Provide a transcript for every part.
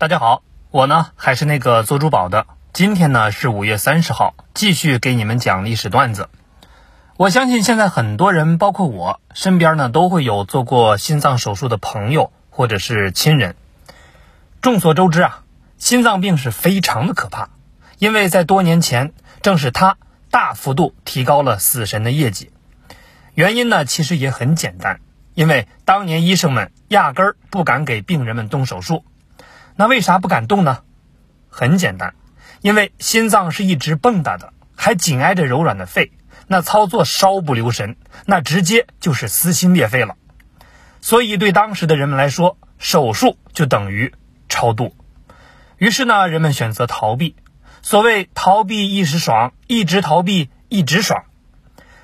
大家好，我呢还是那个做珠宝的。今天呢是五月三十号，继续给你们讲历史段子。我相信现在很多人，包括我身边呢，都会有做过心脏手术的朋友或者是亲人。众所周知啊，心脏病是非常的可怕，因为在多年前，正是它大幅度提高了死神的业绩。原因呢，其实也很简单，因为当年医生们压根儿不敢给病人们动手术。那为啥不敢动呢？很简单，因为心脏是一直蹦跶的，还紧挨着柔软的肺，那操作稍不留神，那直接就是撕心裂肺了。所以对当时的人们来说，手术就等于超度。于是呢，人们选择逃避。所谓逃避一时爽，一直逃避一直爽。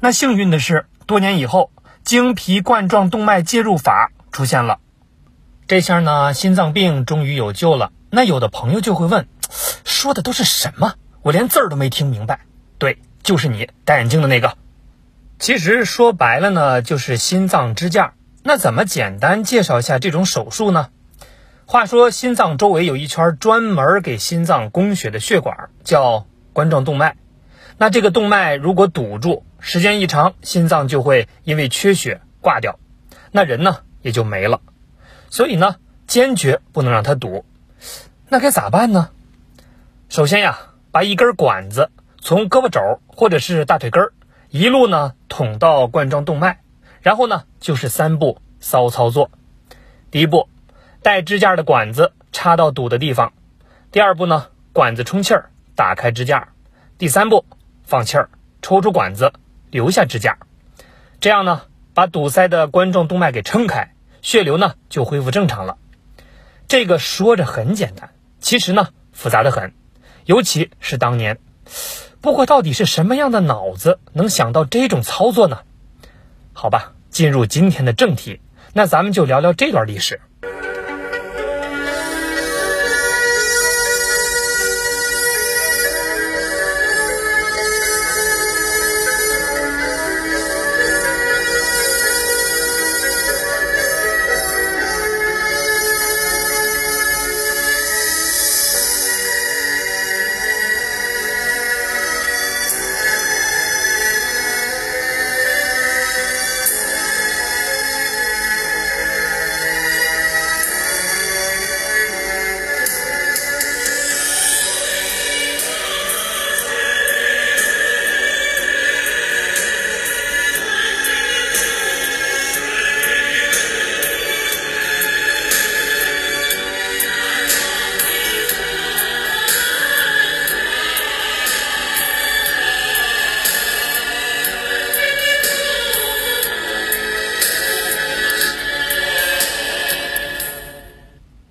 那幸运的是，多年以后，经皮冠状动脉介入法出现了。这下呢，心脏病终于有救了。那有的朋友就会问，说的都是什么？我连字儿都没听明白。对，就是你戴眼镜的那个。其实说白了呢，就是心脏支架。那怎么简单介绍一下这种手术呢？话说，心脏周围有一圈专门给心脏供血的血管，叫冠状动脉。那这个动脉如果堵住，时间一长，心脏就会因为缺血挂掉，那人呢也就没了。所以呢，坚决不能让它堵。那该咋办呢？首先呀，把一根管子从胳膊肘或者是大腿根儿一路呢捅到冠状动脉，然后呢就是三步骚操作。第一步，带支架的管子插到堵的地方；第二步呢，管子充气儿，打开支架；第三步，放气儿，抽出管子，留下支架。这样呢，把堵塞的冠状动脉给撑开。血流呢就恢复正常了。这个说着很简单，其实呢复杂的很，尤其是当年。不过到底是什么样的脑子能想到这种操作呢？好吧，进入今天的正题，那咱们就聊聊这段历史。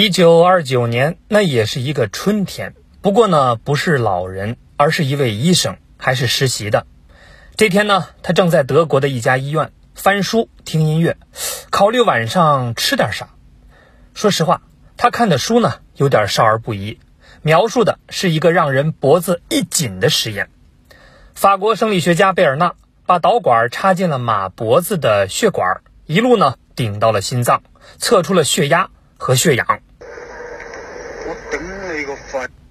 一九二九年，那也是一个春天。不过呢，不是老人，而是一位医生，还是实习的。这天呢，他正在德国的一家医院翻书、听音乐，考虑晚上吃点啥。说实话，他看的书呢，有点少儿不宜，描述的是一个让人脖子一紧的实验。法国生理学家贝尔纳把导管插进了马脖子的血管，一路呢顶到了心脏，测出了血压和血氧。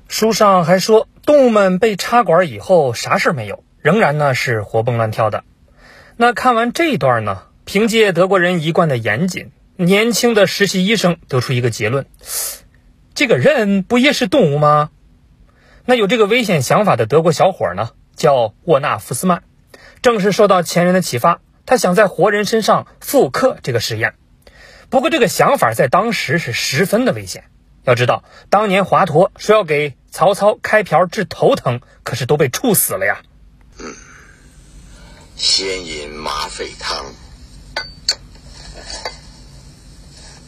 书上还说，动物们被插管以后啥事没有，仍然呢是活蹦乱跳的。那看完这一段呢，凭借德国人一贯的严谨，年轻的实习医生得出一个结论：这个人不也是动物吗？那有这个危险想法的德国小伙呢，叫沃纳夫斯曼，正是受到前人的启发，他想在活人身上复刻这个实验。不过这个想法在当时是十分的危险。要知道，当年华佗说要给曹操开瓢治头疼，可是都被处死了呀。嗯，先饮麻沸汤，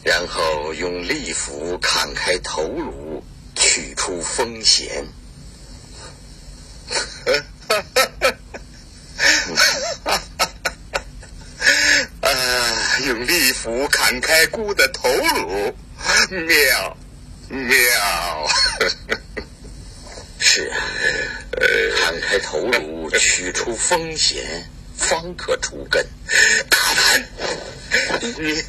然后用利斧砍开头颅，取出风弦。啊，用利斧砍开孤的头颅，妙。妙，是啊，砍开头颅，取出风险，方可除根。大胆，你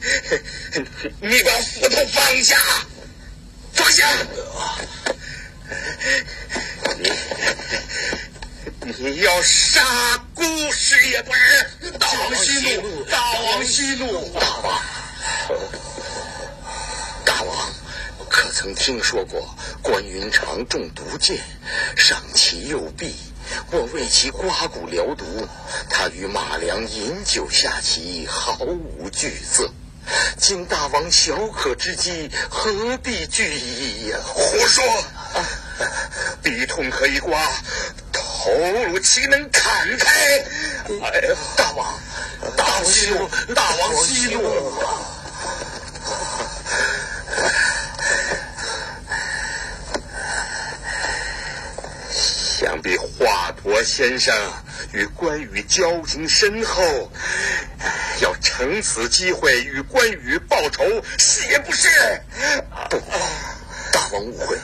你把斧头放下，放下！你你要杀姑师也不是？大王息怒！大王息怒！大王，可曾听说过关云长中毒箭，伤其右臂？我为其刮骨疗毒，他与马良饮酒下棋，毫无惧色。今大王小可之机，何必惧意呀？胡说！笔痛可以刮，头颅岂能砍开？哎呀，大王，大王息怒！大王息怒！想必华佗先生与关羽交情深厚，要乘此机会与关羽报仇，是也不是？不，大王误会，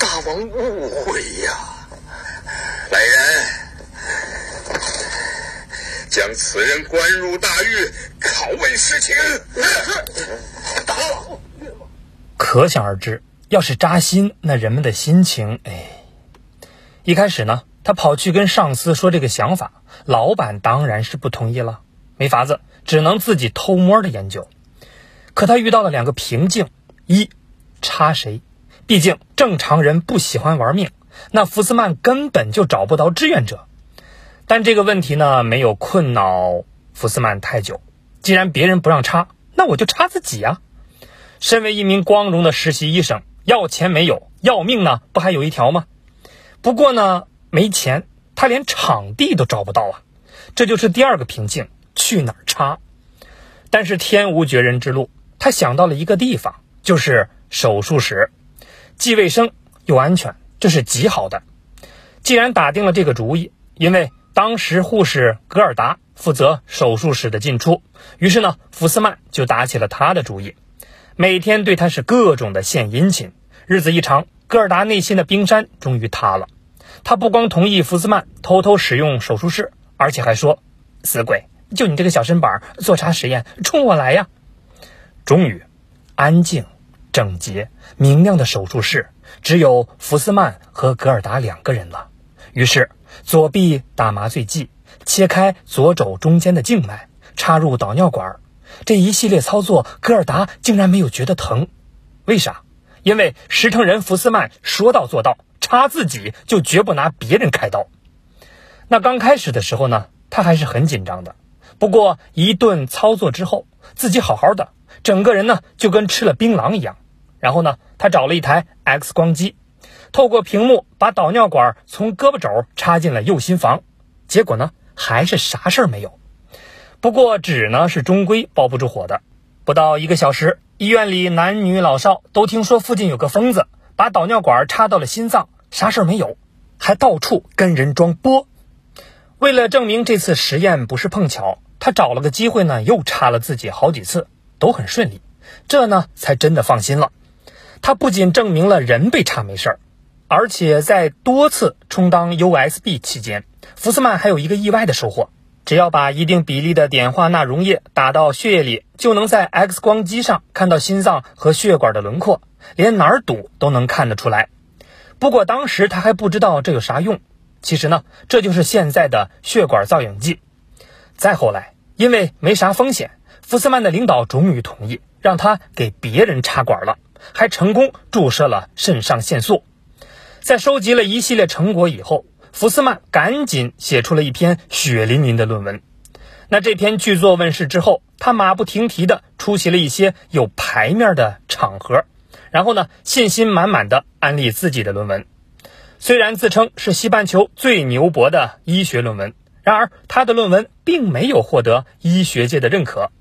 大王误会呀！来人，将此人关入大狱，拷问实情。大王，可想而知，要是扎心，那人们的心情，哎。一开始呢，他跑去跟上司说这个想法，老板当然是不同意了。没法子，只能自己偷摸的研究。可他遇到了两个瓶颈：一，插谁？毕竟正常人不喜欢玩命，那福斯曼根本就找不到志愿者。但这个问题呢，没有困扰福斯曼太久。既然别人不让插，那我就插自己呀。身为一名光荣的实习医生，要钱没有，要命呢，不还有一条吗？不过呢，没钱，他连场地都找不到啊，这就是第二个瓶颈，去哪儿插？但是天无绝人之路，他想到了一个地方，就是手术室，既卫生又安全，这是极好的。既然打定了这个主意，因为当时护士格尔达负责手术室的进出，于是呢，福斯曼就打起了他的主意，每天对他是各种的献殷勤，日子一长。戈尔达内心的冰山终于塌了，他不光同意福斯曼偷偷使用手术室，而且还说：“死鬼，就你这个小身板做啥实验？冲我来呀！”终于，安静、整洁、明亮的手术室只有福斯曼和格尔达两个人了。于是，左臂打麻醉剂，切开左肘中间的静脉，插入导尿管，这一系列操作，格尔达竟然没有觉得疼，为啥？因为石城人福斯曼说到做到，插自己就绝不拿别人开刀。那刚开始的时候呢，他还是很紧张的。不过一顿操作之后，自己好好的，整个人呢就跟吃了槟榔一样。然后呢，他找了一台 X 光机，透过屏幕把导尿管从胳膊肘插进了右心房。结果呢，还是啥事儿没有。不过纸呢是终归包不住火的。不到一个小时。医院里男女老少都听说附近有个疯子，把导尿管插到了心脏，啥事儿没有，还到处跟人装波。为了证明这次实验不是碰巧，他找了个机会呢，又插了自己好几次，都很顺利，这呢才真的放心了。他不仅证明了人被插没事儿，而且在多次充当 USB 期间，福斯曼还有一个意外的收获。只要把一定比例的碘化钠溶液打到血液里，就能在 X 光机上看到心脏和血管的轮廓，连哪儿堵都能看得出来。不过当时他还不知道这有啥用。其实呢，这就是现在的血管造影剂。再后来，因为没啥风险，福斯曼的领导终于同意让他给别人插管了，还成功注射了肾上腺素。在收集了一系列成果以后。福斯曼赶紧写出了一篇血淋淋的论文。那这篇巨作问世之后，他马不停蹄地出席了一些有牌面的场合，然后呢，信心满满的安利自己的论文。虽然自称是西半球最牛博的医学论文，然而他的论文并没有获得医学界的认可。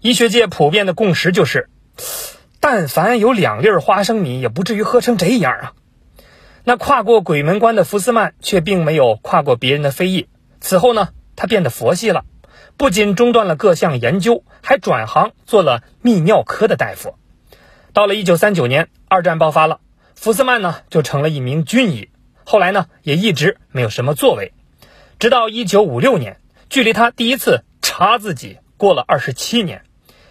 医学界普遍的共识就是，但凡有两粒花生米，也不至于喝成这样啊。那跨过鬼门关的福斯曼却并没有跨过别人的非议。此后呢，他变得佛系了，不仅中断了各项研究，还转行做了泌尿科的大夫。到了1939年，二战爆发了，福斯曼呢就成了一名军医。后来呢，也一直没有什么作为，直到1956年，距离他第一次查自己过了二十七年，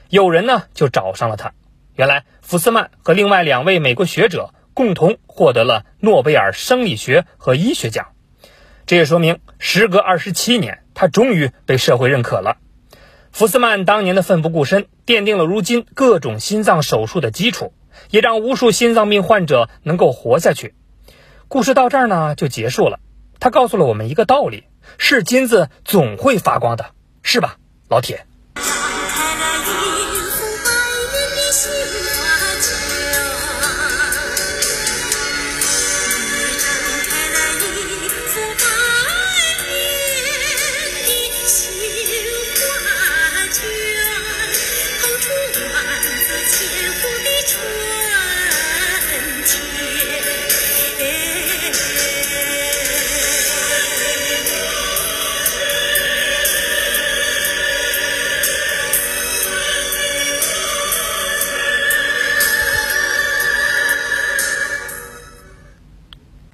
有人呢就找上了他。原来福斯曼和另外两位美国学者共同获得了诺贝尔生理学和医学奖。这也说明，时隔二十七年，他终于被社会认可了。福斯曼当年的奋不顾身，奠定了如今各种心脏手术的基础，也让无数心脏病患者能够活下去。故事到这儿呢就结束了。他告诉了我们一个道理：是金子总会发光的，是吧，老铁？万紫千红